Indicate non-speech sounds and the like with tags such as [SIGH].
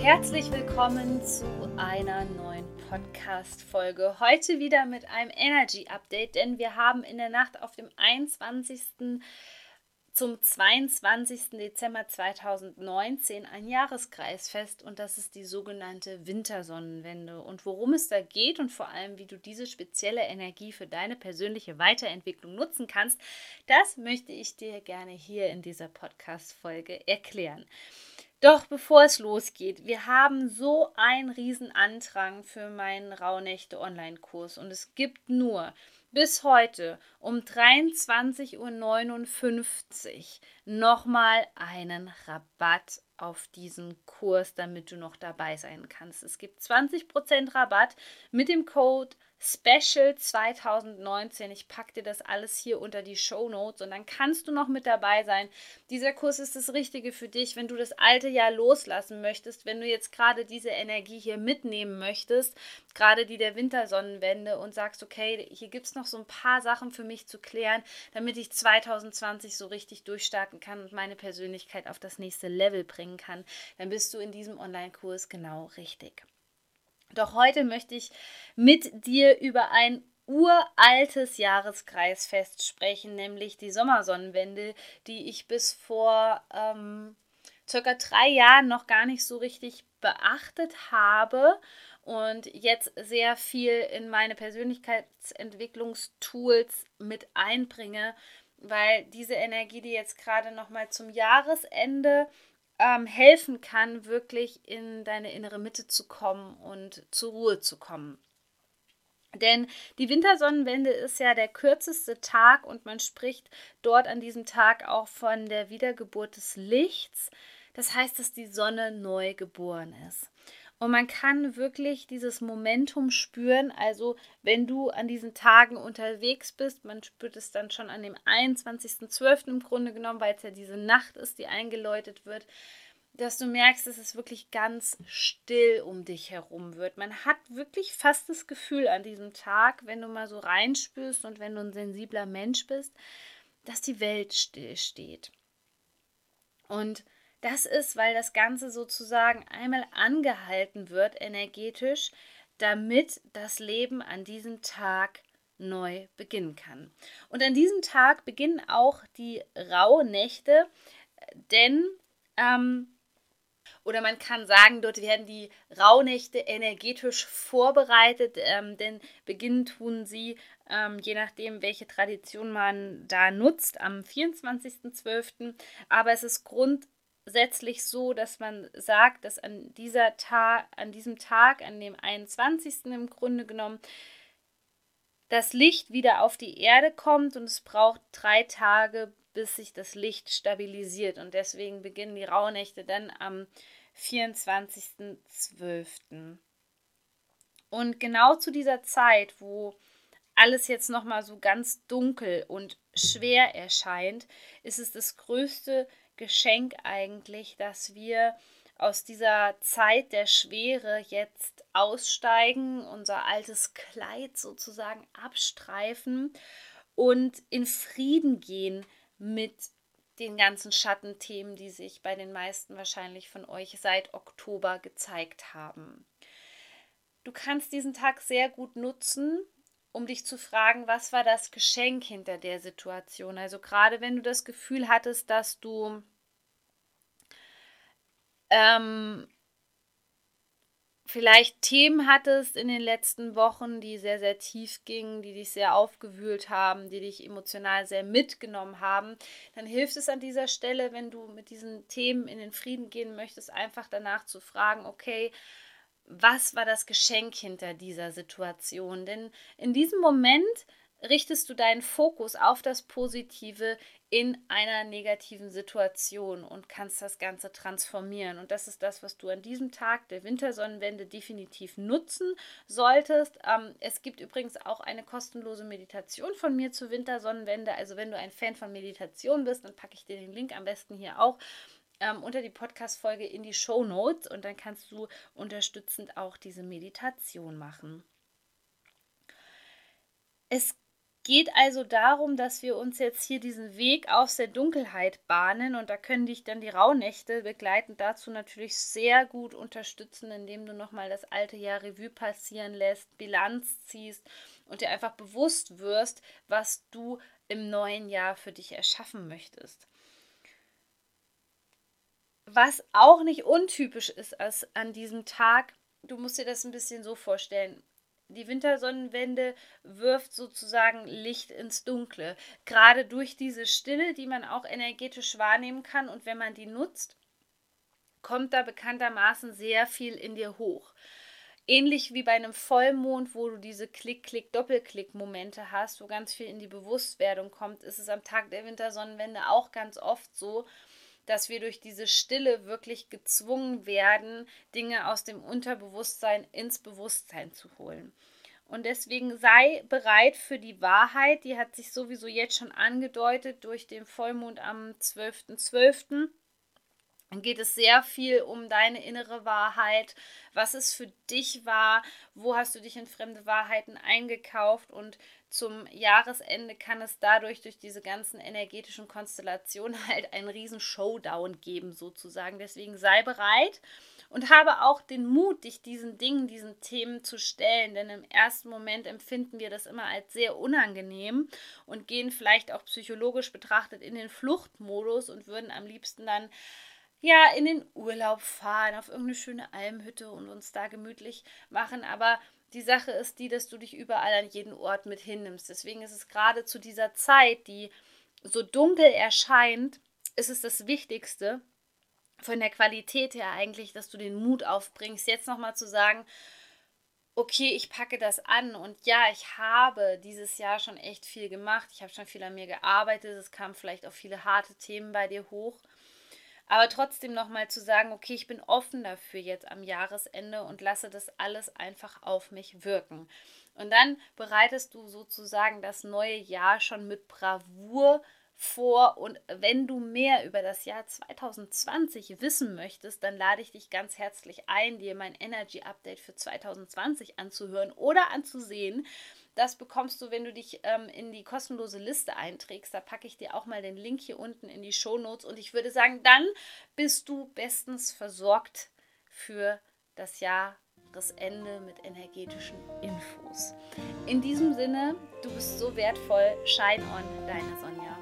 Herzlich willkommen zu einer neuen Podcast-Folge. Heute wieder mit einem Energy-Update, denn wir haben in der Nacht auf dem 21. zum 22. Dezember 2019 ein Jahreskreisfest und das ist die sogenannte Wintersonnenwende. Und worum es da geht und vor allem, wie du diese spezielle Energie für deine persönliche Weiterentwicklung nutzen kannst, das möchte ich dir gerne hier in dieser Podcast-Folge erklären. Doch bevor es losgeht, wir haben so einen riesen Andrang für meinen Rauhnächte Online-Kurs und es gibt nur bis heute um 23.59 Uhr nochmal einen Rabatt auf diesen Kurs, damit du noch dabei sein kannst. Es gibt 20% Rabatt mit dem Code Special 2019. Ich packe dir das alles hier unter die Show Notes und dann kannst du noch mit dabei sein. Dieser Kurs ist das Richtige für dich, wenn du das alte Jahr loslassen möchtest, wenn du jetzt gerade diese Energie hier mitnehmen möchtest, gerade die der Wintersonnenwende und sagst, okay, hier gibt es noch so ein paar Sachen für mich zu klären, damit ich 2020 so richtig durchstarten kann und meine Persönlichkeit auf das nächste Level bringen kann, dann bist du in diesem Online-Kurs genau richtig. Doch heute möchte ich mit dir über ein uraltes Jahreskreisfest sprechen, nämlich die Sommersonnenwende, die ich bis vor ähm, circa drei Jahren noch gar nicht so richtig beachtet habe und jetzt sehr viel in meine Persönlichkeitsentwicklungstools mit einbringe, weil diese Energie, die jetzt gerade noch mal zum Jahresende ähm, helfen kann, wirklich in deine innere Mitte zu kommen und zur Ruhe zu kommen. Denn die Wintersonnenwende ist ja der kürzeste Tag und man spricht dort an diesem Tag auch von der Wiedergeburt des Lichts. Das heißt, dass die Sonne neu geboren ist. Und man kann wirklich dieses Momentum spüren. Also, wenn du an diesen Tagen unterwegs bist, man spürt es dann schon an dem 21.12. im Grunde genommen, weil es ja diese Nacht ist, die eingeläutet wird, dass du merkst, dass es wirklich ganz still um dich herum wird. Man hat wirklich fast das Gefühl an diesem Tag, wenn du mal so reinspürst und wenn du ein sensibler Mensch bist, dass die Welt still steht. Und das ist, weil das Ganze sozusagen einmal angehalten wird energetisch, damit das Leben an diesem Tag neu beginnen kann. Und an diesem Tag beginnen auch die Rauhnächte, denn ähm, oder man kann sagen, dort werden die Rauhnächte energetisch vorbereitet, ähm, denn beginnen tun sie, ähm, je nachdem, welche Tradition man da nutzt, am 24.12. Aber es ist Grund, grundsätzlich so, dass man sagt, dass an dieser Tag, an diesem Tag, an dem 21. im Grunde genommen, das Licht wieder auf die Erde kommt und es braucht drei Tage, bis sich das Licht stabilisiert. Und deswegen beginnen die Rauhnächte dann am 24.12. Und genau zu dieser Zeit, wo alles jetzt nochmal so ganz dunkel und schwer erscheint, ist es das größte Geschenk eigentlich, dass wir aus dieser Zeit der Schwere jetzt aussteigen, unser altes Kleid sozusagen abstreifen und in Frieden gehen mit den ganzen Schattenthemen, die sich bei den meisten wahrscheinlich von euch seit Oktober gezeigt haben. Du kannst diesen Tag sehr gut nutzen, um dich zu fragen, was war das Geschenk hinter der Situation? Also gerade wenn du das Gefühl hattest, dass du ähm, vielleicht Themen hattest in den letzten Wochen, die sehr, sehr tief gingen, die dich sehr aufgewühlt haben, die dich emotional sehr mitgenommen haben, dann hilft es an dieser Stelle, wenn du mit diesen Themen in den Frieden gehen möchtest, einfach danach zu fragen, okay, was war das Geschenk hinter dieser Situation? Denn in diesem Moment richtest du deinen Fokus auf das Positive in einer negativen Situation und kannst das Ganze transformieren. Und das ist das, was du an diesem Tag der Wintersonnenwende definitiv nutzen solltest. Ähm, es gibt übrigens auch eine kostenlose Meditation von mir zur Wintersonnenwende. Also wenn du ein Fan von Meditation bist, dann packe ich dir den Link am besten hier auch ähm, unter die Podcast-Folge in die Show Notes und dann kannst du unterstützend auch diese Meditation machen. Es geht also darum, dass wir uns jetzt hier diesen Weg aus der Dunkelheit bahnen und da können dich dann die Rauhnächte begleitend dazu natürlich sehr gut unterstützen, indem du nochmal das alte Jahr Revue passieren lässt, Bilanz ziehst und dir einfach bewusst wirst, was du im neuen Jahr für dich erschaffen möchtest. Was auch nicht untypisch ist an diesem Tag, du musst dir das ein bisschen so vorstellen. Die Wintersonnenwende wirft sozusagen Licht ins Dunkle. Gerade durch diese Stille, die man auch energetisch wahrnehmen kann. Und wenn man die nutzt, kommt da bekanntermaßen sehr viel in dir hoch. Ähnlich wie bei einem Vollmond, wo du diese Klick-Klick-Doppelklick-Momente hast, wo ganz viel in die Bewusstwerdung kommt, ist es am Tag der Wintersonnenwende auch ganz oft so, dass wir durch diese Stille wirklich gezwungen werden, Dinge aus dem Unterbewusstsein ins Bewusstsein zu holen. Und deswegen sei bereit für die Wahrheit, die hat sich sowieso jetzt schon angedeutet durch den Vollmond am 12.12. .12. Dann geht es sehr viel um deine innere Wahrheit, was es für dich war, wo hast du dich in fremde Wahrheiten eingekauft und zum Jahresende kann es dadurch durch diese ganzen energetischen Konstellationen [LAUGHS] halt einen riesen Showdown geben sozusagen. Deswegen sei bereit und habe auch den Mut, dich diesen Dingen, diesen Themen zu stellen, denn im ersten Moment empfinden wir das immer als sehr unangenehm und gehen vielleicht auch psychologisch betrachtet in den Fluchtmodus und würden am liebsten dann ja, in den Urlaub fahren, auf irgendeine schöne Almhütte und uns da gemütlich machen. Aber die Sache ist die, dass du dich überall an jeden Ort mit hinnimmst. Deswegen ist es gerade zu dieser Zeit, die so dunkel erscheint, ist es das Wichtigste von der Qualität her eigentlich, dass du den Mut aufbringst, jetzt nochmal zu sagen, okay, ich packe das an und ja, ich habe dieses Jahr schon echt viel gemacht, ich habe schon viel an mir gearbeitet, es kamen vielleicht auch viele harte Themen bei dir hoch aber trotzdem nochmal zu sagen, okay, ich bin offen dafür jetzt am Jahresende und lasse das alles einfach auf mich wirken. Und dann bereitest du sozusagen das neue Jahr schon mit Bravour vor. Und wenn du mehr über das Jahr 2020 wissen möchtest, dann lade ich dich ganz herzlich ein, dir mein Energy Update für 2020 anzuhören oder anzusehen. Das bekommst du, wenn du dich ähm, in die kostenlose Liste einträgst. Da packe ich dir auch mal den Link hier unten in die Show Notes. Und ich würde sagen, dann bist du bestens versorgt für das Jahresende mit energetischen Infos. In diesem Sinne, du bist so wertvoll. Shine on, deine Sonja.